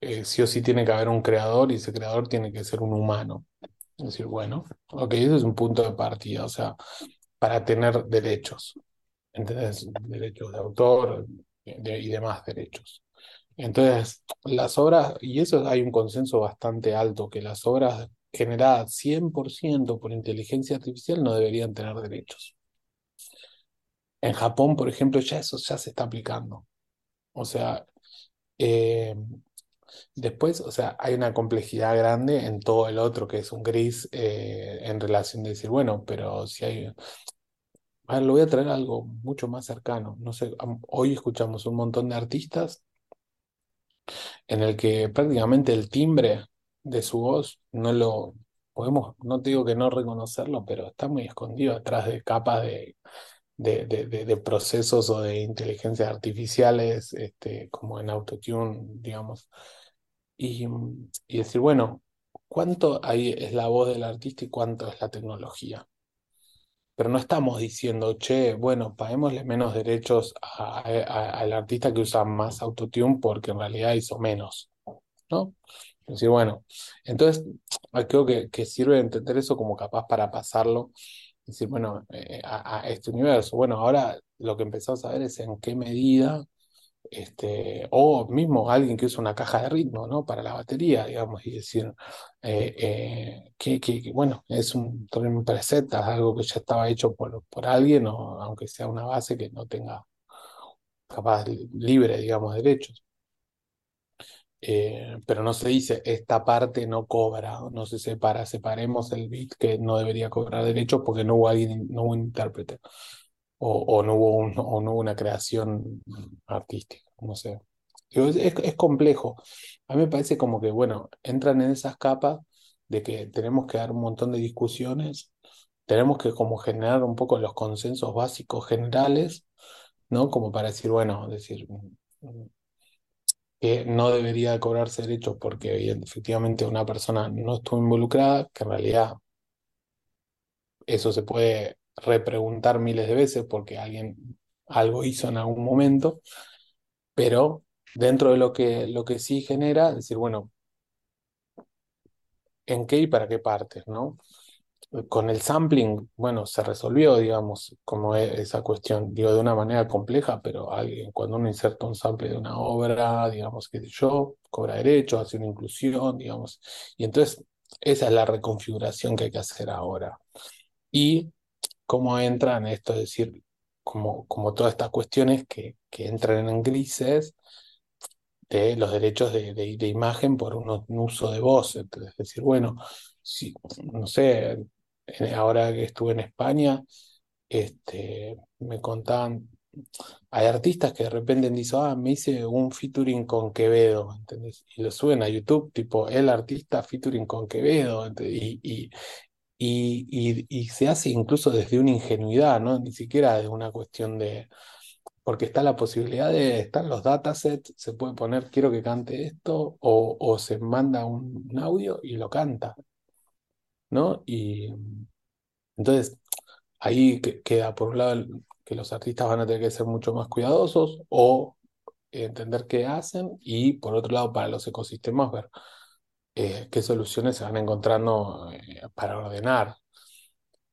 eh, sí o sí tiene que haber un creador y ese creador tiene que ser un humano. Es decir, bueno, ok, ese es un punto de partida, o sea, para tener derechos. ¿entendés? Derechos de autor de- y demás derechos. Entonces, las obras, y eso hay un consenso bastante alto, que las obras generadas 100% por inteligencia artificial no deberían tener derechos. En Japón, por ejemplo, ya eso ya se está aplicando. O sea, eh, después, o sea, hay una complejidad grande en todo el otro, que es un gris eh, en relación de decir, bueno, pero si hay, A ver, lo voy a traer algo mucho más cercano. No sé, hoy escuchamos un montón de artistas en el que prácticamente el timbre de su voz no lo podemos, no te digo que no reconocerlo, pero está muy escondido atrás de capas de, de, de- de- procesos o de inteligencias artificiales, este, como en Autotune, digamos. Y, y decir, bueno, ¿cuánto ahí es la voz del artista y cuánto es la tecnología? Pero no estamos diciendo, che, bueno, paguémosle menos derechos al artista que usa más autotune porque en realidad hizo menos, ¿no? Es decir, bueno, entonces creo que, que sirve entender eso como capaz para pasarlo, decir, bueno, eh, a, este universo. Bueno, ahora lo que empezamos a ver es en qué medida este, o mismo alguien que usa una caja de ritmo, ¿no? Para la batería, digamos, y decir, eh, eh, que, que- bueno, es un, un preset, es algo que ya estaba hecho por, por alguien, o aunque sea una base que no tenga capaz li- libre, digamos, derechos. Eh, pero no se dice, esta parte no cobra, no se separa, separemos el bit que no debería cobrar derechos porque no hubo alguien, no hubo un intérprete, o, o no hubo un- o no hubo una creación artística, no sé. Es, es- es complejo. A mí me parece como que, bueno, entran en esas capas de que tenemos que dar un montón de discusiones, tenemos que como generar un poco los consensos básicos generales, ¿no? Como para decir, bueno, decir que no debería cobrarse derechos porque efectivamente una persona no estuvo involucrada, que en realidad eso se puede repreguntar miles de veces porque alguien algo hizo en algún momento, pero dentro de lo que, lo que sí genera, decir, bueno, ¿en qué y para qué partes, ¿no? Con el sampling, bueno, se resolvió, digamos, como e- esa cuestión, digo, de una manera compleja, pero alguien, cuando uno inserta un sample de una obra, digamos, qué sé yo, cobra derechos, hace una inclusión, digamos, y entonces esa es la reconfiguración que hay que hacer ahora. Y cómo entra en esto, es decir, como, como todas estas cuestiones que, que entran en grises de los derechos de, de- imagen por un, uso de voz. Entonces, es decir, bueno, si, no sé, ahora que estuve en España, este, me contaban, hay artistas que de repente dicen, ah, me hice un featuring con Quevedo, ¿entendés? Y lo suben a YouTube, tipo, el artista featuring con Quevedo, y, y, y, se hace incluso desde una ingenuidad, ¿no? Ni siquiera de una cuestión de porque está la posibilidad de, están los datasets, se puede poner, quiero que cante esto, o, o se manda un audio y lo canta, ¿no? Y entonces ahí que- queda por un lado que los artistas van a tener que ser mucho más cuidadosos o entender qué hacen, y por otro lado para los ecosistemas ver eh, qué soluciones se van encontrando eh, para ordenar.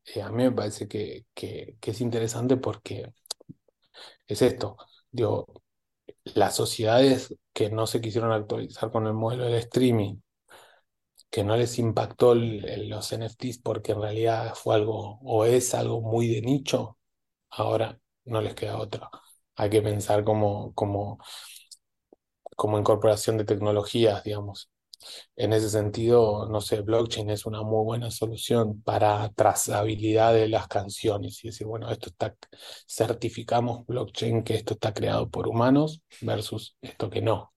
Eh, a mí me parece que, que, que es interesante porque es esto. Digo, las sociedades que no se quisieron actualizar con el modelo del streaming, que no les impactó el- los NFTs porque en realidad fue algo o es algo muy de nicho, ahora no les queda otra. Hay que pensar como, como, como incorporación de tecnologías, digamos. En ese sentido, no sé, blockchain es una muy buena solución para trazabilidad de las canciones y decir, bueno, esto está, certificamos blockchain que esto está creado por humanos versus esto que no.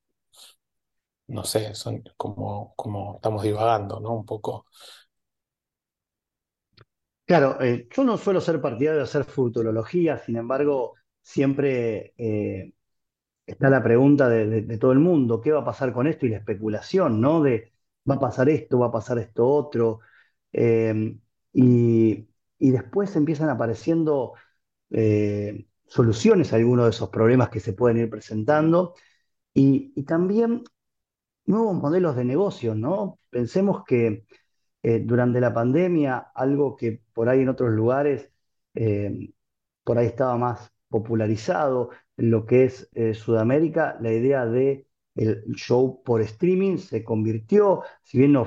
No sé, son como, como estamos divagando, ¿no? Un poco. Claro, eh, yo no suelo ser partidario de hacer futurología, sin embargo, siempre eh, está la pregunta de, todo el mundo, ¿qué va a pasar con esto? Y la especulación, ¿no? De, va a pasar esto, va a pasar esto otro. Eh, y, y después empiezan apareciendo soluciones a algunos de esos problemas que se pueden ir presentando. Y también nuevos modelos de negocio, ¿no? Pensemos que eh, durante la pandemia, algo que por ahí en otros lugares eh, por ahí estaba más popularizado en lo que es eh, Sudamérica, la idea de el show por streaming se convirtió, si bien no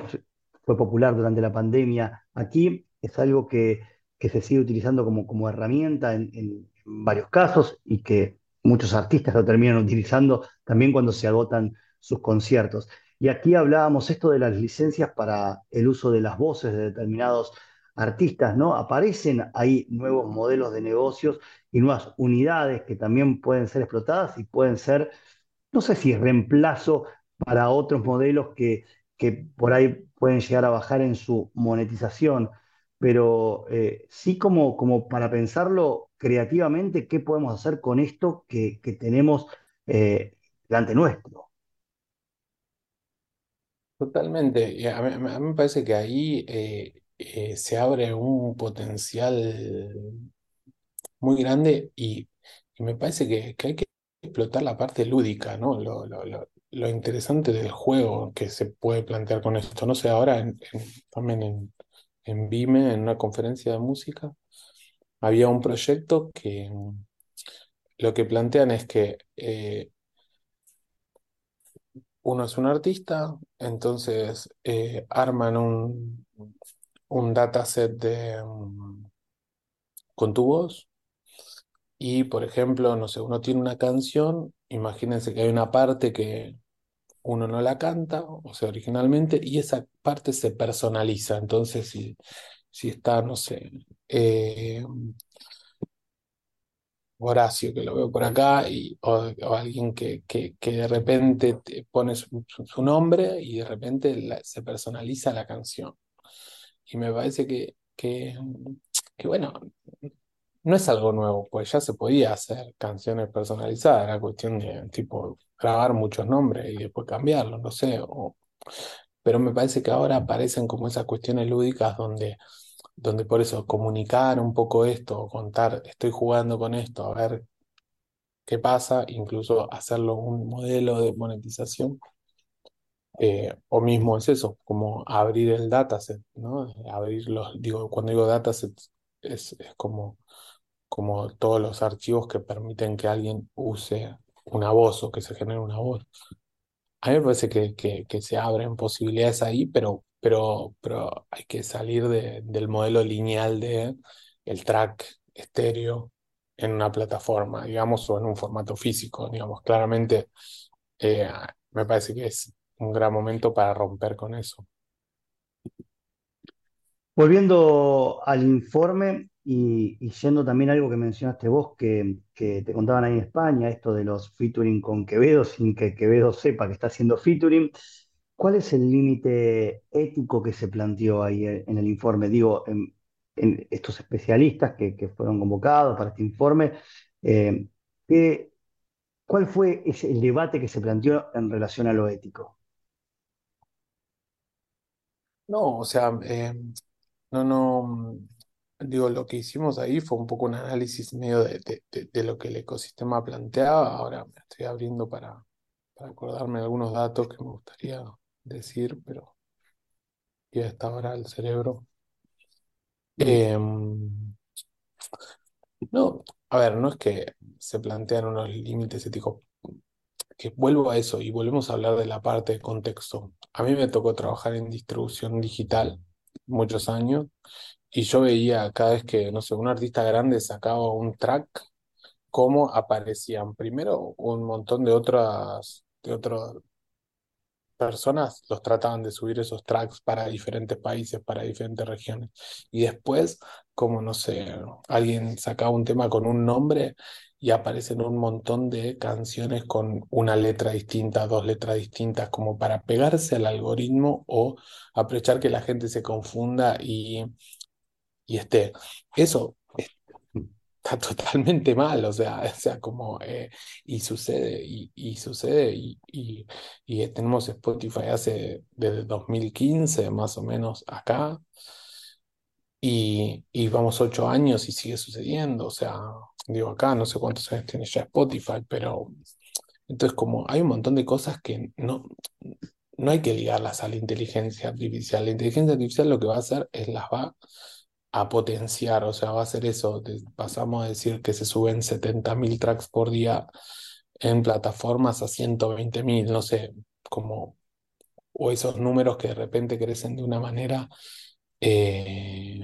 fue popular durante la pandemia, aquí es algo que, que se sigue utilizando como, como herramienta en, en varios casos y que muchos artistas lo terminan utilizando también cuando se agotan sus conciertos. Y aquí hablábamos esto de las licencias para el uso de las voces de determinados artistas, ¿no? Aparecen ahí nuevos modelos de negocios y nuevas unidades que también pueden ser explotadas y pueden ser, no sé si reemplazo para otros modelos que, que por ahí pueden llegar a bajar en su monetización, pero eh, sí como, como para pensarlo creativamente, ¿qué podemos hacer con esto que, que tenemos eh, delante nuestro? Totalmente. A mí, me parece que ahí eh, eh, se abre un potencial muy grande y, me parece que, hay que explotar la parte lúdica, ¿no? Lo, lo, lo, lo interesante del juego que se puede plantear con esto. No sé, ahora también en, en Vime, en una conferencia de música, había un proyecto que lo que plantean es que eh, uno es un artista, entonces eh, arman un, un dataset mm, con tu voz y, por ejemplo, no sé, uno tiene una canción, imagínense que hay una parte que uno no la canta, o sea, originalmente, y esa parte se personaliza. Entonces, si, si está, no sé, eh, Horacio, que lo veo por acá, y, o, alguien que, que, de repente te pone su, nombre y de repente se personaliza la canción. Y me parece que, que, que, bueno, no es algo nuevo, pues ya se podía hacer canciones personalizadas, era cuestión de tipo grabar muchos nombres y después cambiarlos, no sé, pero me parece que ahora aparecen como esas cuestiones lúdicas donde, donde por eso comunicar un poco esto, contar, estoy jugando con esto, a ver qué pasa, incluso hacerlo un modelo de monetización, eh, o mismo es eso, como abrir el dataset, ¿no? Abrir los, digo, cuando digo dataset es, es como como todos los archivos que permiten que alguien use una voz o que se genere una voz. A mí me parece que, que se abren posibilidades ahí, pero, pero, pero hay que salir de- del modelo lineal de el track estéreo en una plataforma, digamos, o en un formato físico, digamos. Claramente, eh, me parece que es un gran momento para romper con eso. Volviendo al informe y, y yendo también algo que mencionaste vos, que, que te contaban ahí en España, esto de los featuring con Quevedo, sin que Quevedo sepa que está haciendo featuring, ¿cuál es el límite ético que se planteó ahí en el informe? Digo, en, estos especialistas que, fueron convocados para este informe, eh, ¿qué- ¿cuál fue el debate que se planteó en relación a lo ético? No, o sea, eh, no, no, digo, lo que hicimos ahí fue un poco un análisis medio de lo que el ecosistema planteaba. Ahora me estoy abriendo para, para acordarme de algunos datos que me gustaría decir, pero y a esta hora el cerebro. Em, no, a ver, no es que se plantean unos límites éticos, que vuelvo a eso y volvemos a hablar de la parte de contexto. A mí me tocó trabajar en distribución digital muchos años. Y yo veía cada vez que, no sé, un artista grande sacaba un track, cómo aparecían primero un montón de otras, de otras personas, los trataban de subir esos tracks para diferentes países, para diferentes regiones. Y después, como, no sé, alguien sacaba un tema con un nombre y aparecen un montón de canciones con una letra distinta, dos letras distintas, como para pegarse al algoritmo o aprovechar que la gente se confunda y y esté. Eso está <laughs> totalmente mal, o sea, o sea como, eh, y sucede, y, sucede, y, tenemos Spotify hace desde 2015 más o menos acá, y, y vamos ocho años y sigue sucediendo, o sea, digo acá, no sé cuántos años tiene ya Spotify, pero entonces como hay un montón de cosas que no, no hay que ligarlas a la inteligencia artificial. La inteligencia artificial lo que va a hacer es las va a potenciar, o sea, va a hacer eso. pasamos a decir que se suben 70.000 tracks por día en plataformas a 120.000, no sé, como, o esos números que de repente crecen de una manera eh,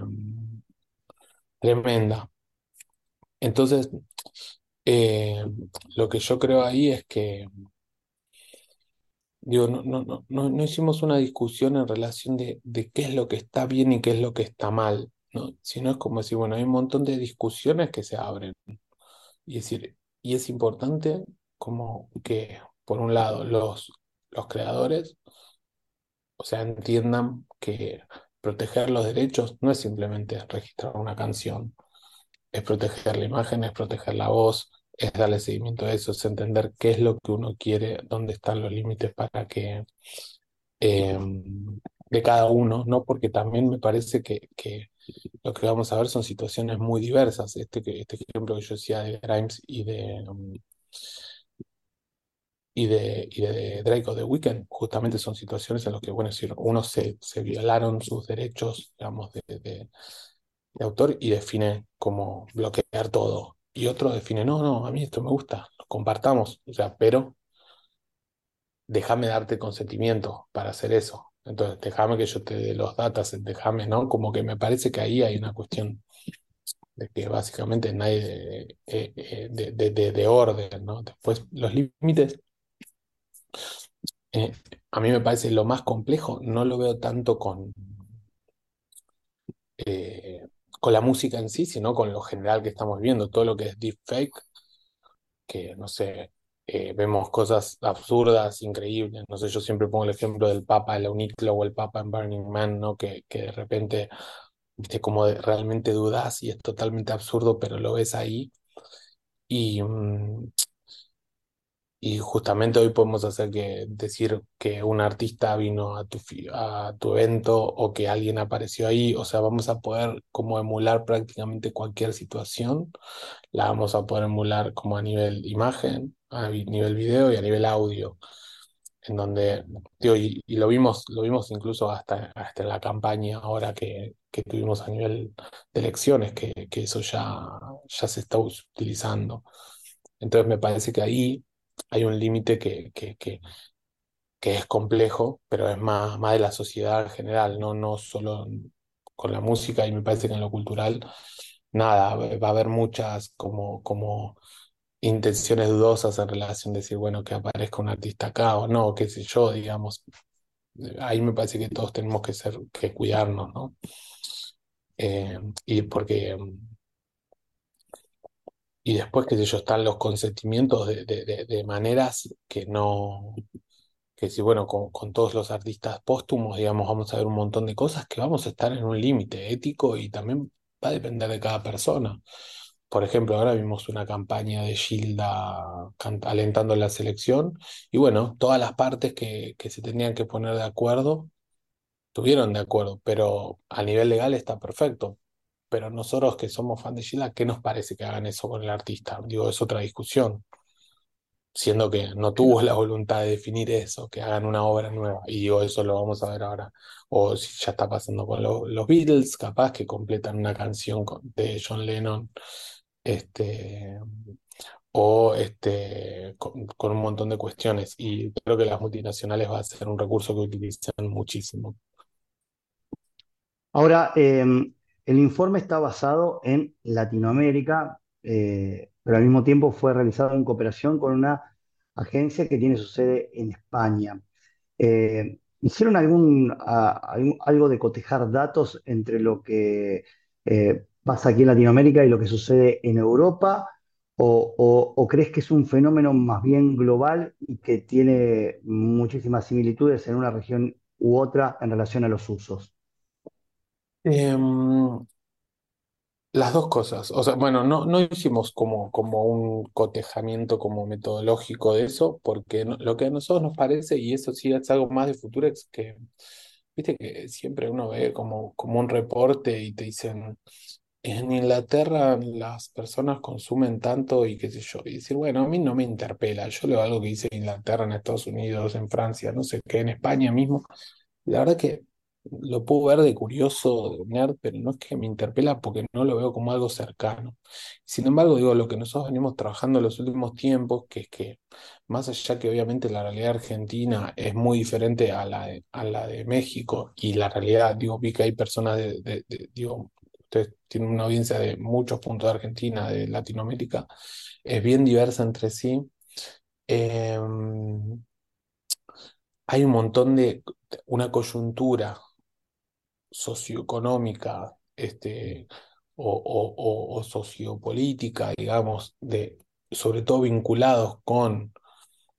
tremenda. Entonces, eh, lo que yo creo ahí es que Digo, no, no, no, no, hicimos una discusión en relación de, qué es lo que está bien y qué es lo que está mal, ¿no? Sino es como decir, bueno, hay un montón de discusiones que se abren. Y decir, y es importante como que, por un lado, los, los creadores, o sea, entiendan que proteger los derechos no es simplemente registrar una canción, es proteger la imagen, es proteger la voz, es darle seguimiento a eso, es entender qué es lo que uno quiere, dónde están los límites para que em, de cada uno, ¿no? Porque también me parece que, que, lo que vamos a ver son situaciones muy diversas. Este, este ejemplo que yo decía de Grimes y de um, y de, y de Drake o de Weeknd, justamente son situaciones en las que, bueno, decir, uno se, se violaron sus derechos, digamos, de, de, de autor y define como bloquear todo y otro define, no, no, a mí esto me gusta, lo compartamos, o sea, pero déjame darte consentimiento para hacer eso. Entonces, déjame que yo te dé los datos, déjame, ¿no? Como que me parece que ahí hay una cuestión de que básicamente nadie de, eh, de, de, orden, ¿no? Después, los límites, eh, a mí me parece lo más complejo, no lo veo tanto con, eh, con la música en sí, sino con lo general que estamos viendo, todo lo que es deepfake, que no sé, eh, vemos cosas absurdas, increíbles, no sé, yo siempre pongo el ejemplo del Papa en la Uniclo o el Papa en Burning Man, ¿no? Que, que de repente, viste, como realmente dudas y es totalmente absurdo, pero lo ves ahí. Y, mm, y justamente hoy podemos hacer que decir que un artista vino a tu, a tu evento o que alguien apareció ahí, o sea, vamos a poder como emular prácticamente cualquier situación, la vamos a poder emular como a nivel imagen, a nivel video y a nivel audio, en donde, y, lo vimos, lo vimos incluso hasta, hasta la campaña ahora que, que tuvimos a nivel de elecciones, que, que eso ya, ya se está utilizando. Entonces me parece que ahí hay un límite que, que, que, es complejo, pero es más, más de la sociedad en general, no, no solo con la música, y me parece que en lo cultural, nada, va a haber muchas como, como intenciones dudosas en relación de decir, bueno, que aparezca un artista acá o no, qué sé yo, digamos. Ahí me parece que todos tenemos que ser, que cuidarnos, ¿no? Eh, y porque y después, qué sé yo, están los consentimientos de, de, maneras que no, que si, bueno, con, con, todos los artistas póstumos, digamos, vamos a ver un montón de cosas que vamos a estar en un límite ético y también va a depender de cada persona. Por ejemplo, ahora vimos una campaña de Gilda alentando la selección y bueno, todas las partes que, que se tenían que poner de acuerdo, estuvieron de acuerdo, pero a nivel legal está perfecto pero nosotros que somos fan de Sheila, ¿qué nos parece que hagan eso con el artista? Digo, es otra discusión, siendo que no tuvo la voluntad de definir eso, que hagan una obra nueva, y digo, eso lo vamos a ver ahora, o si ya está pasando con los Beatles, capaz que completan una canción de John Lennon, este, o este, con, un montón de cuestiones, y creo que las multinacionales va a ser un recurso que utilizan muchísimo. Ahora, eh, el informe está basado en Latinoamérica, eh, pero al mismo tiempo fue realizado en cooperación con una agencia que tiene su sede en España. Eh, ¿Hicieron algún, algo de cotejar datos entre lo que eh, pasa aquí en Latinoamérica y lo que sucede en Europa? o, crees que es un fenómeno más bien global y que tiene muchísimas similitudes en una región u otra en relación a los usos? Em, Las dos cosas. O sea, bueno, no, no hicimos como, como un cotejamiento como metodológico de eso, porque lo que a nosotros nos parece, y eso sí es algo más de Futurex, que viste que siempre uno ve como, como un reporte y te dicen, en Inglaterra las personas consumen tanto y qué sé yo. Y decir, bueno, a mí no me interpela. Yo leo algo que dice Inglaterra, en Estados Unidos, en Francia, no sé qué, en España mismo. La verdad que lo puedo ver de curioso, de nerd, pero no es que me interpela porque no lo veo como algo cercano. Sin embargo, digo, lo que nosotros venimos trabajando en los últimos tiempos, que es que más allá que obviamente la realidad argentina es muy diferente a la de, a la de México y la realidad, digo, vi que hay personas de, digo, ustedes tienen una audiencia de muchos puntos de Argentina, de Latinoamérica, es bien diversa entre sí. Em, hay un montón de, una coyuntura socioeconómica este, o, o- sociopolítica, digamos, de, sobre todo vinculados con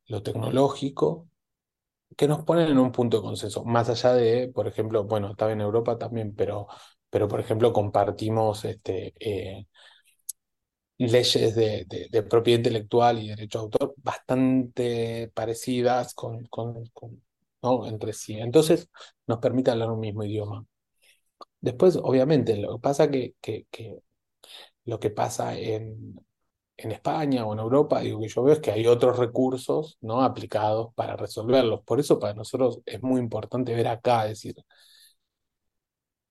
lo tecnológico, que nos ponen en un punto de consenso, más allá de, por ejemplo, bueno, estaba en Europa también, pero, pero por ejemplo, compartimos este, eh, leyes de, de- de propiedad intelectual y derecho de autor bastante parecidas con, con- con- ¿no? entre sí. Entonces, nos permite hablar un mismo idioma. Después, obviamente, lo que pasa que, que, lo que pasa en, en España o en Europa, digo que yo veo es que hay otros recursos no aplicados para resolverlos. Por eso para nosotros es muy importante ver acá, es decir,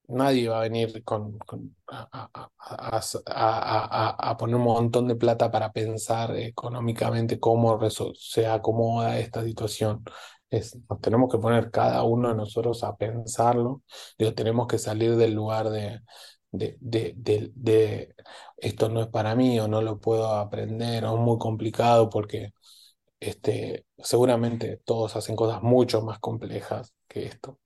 nadie va a venir con, con- a, a- a- a- poner un montón de plata para pensar económicamente cómo se acomoda esta situación. Nos tenemos que poner cada uno de nosotros a pensarlo. Tenemos que salir del lugar de, de, de, de- esto no es para mí o no lo puedo aprender o es muy complicado porque este, seguramente todos hacen cosas mucho más complejas que esto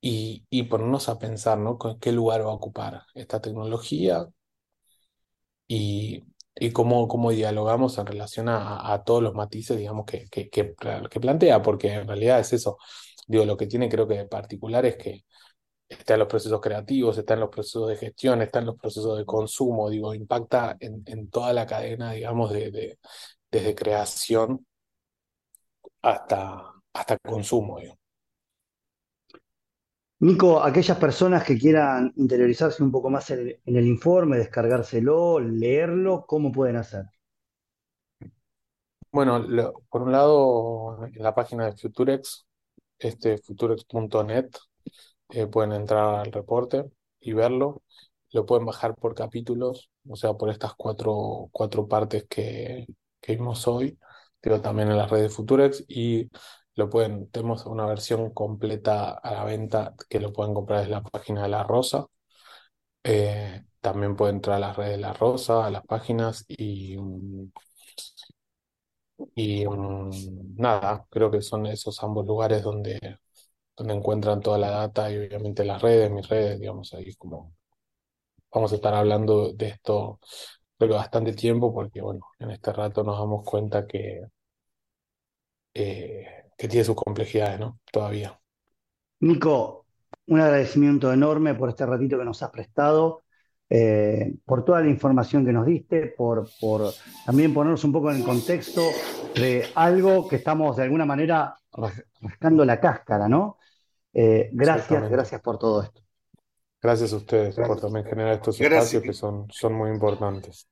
y, y ponernos a pensar, ¿no? ¿Con qué lugar va a ocupar esta tecnología y, y cómo, cómo dialogamos en relación a, a todos los matices, digamos, que, que, que, plantea, porque en realidad es eso. Digo, lo que tiene creo que de particular es que está en los procesos creativos, está en los procesos de gestión, está en los procesos de consumo, digo, impacta en, en toda la cadena, digamos, de, de- desde creación hasta, hasta consumo, digo. Nico, aquellas personas que quieran interiorizarse un poco más en, el informe, descargárselo, leerlo, ¿cómo pueden hacer? Bueno, por un lado, en la página de Futurex, este, futurex.net, eh, pueden entrar al reporte y verlo. Lo pueden bajar por capítulos, o sea, por estas cuatro, cuatro partes que, vimos hoy, pero también en las redes Futurex y lo pueden, tenemos una versión completa a la venta que lo pueden comprar desde la página de La Rosa. Eh, también pueden entrar a las redes de La Rosa, a las páginas y, mm, y mm, nada, creo que son esos ambos lugares donde, donde encuentran toda la data y obviamente las redes, mis redes, digamos, ahí como vamos a estar hablando de esto que bastante tiempo porque bueno, en este rato nos damos cuenta que, eh, que tiene sus complejidades, ¿no? Todavía. Nico, un agradecimiento enorme por este ratito que nos has prestado, eh, por toda la información que nos diste, por, por también ponernos un poco en el contexto de algo que estamos de alguna manera ras- rascando la cáscara, ¿no? Eh, gracias, gracias por todo esto. Gracias a ustedes por también generar estos Gracias. espacios que son, son muy importantes.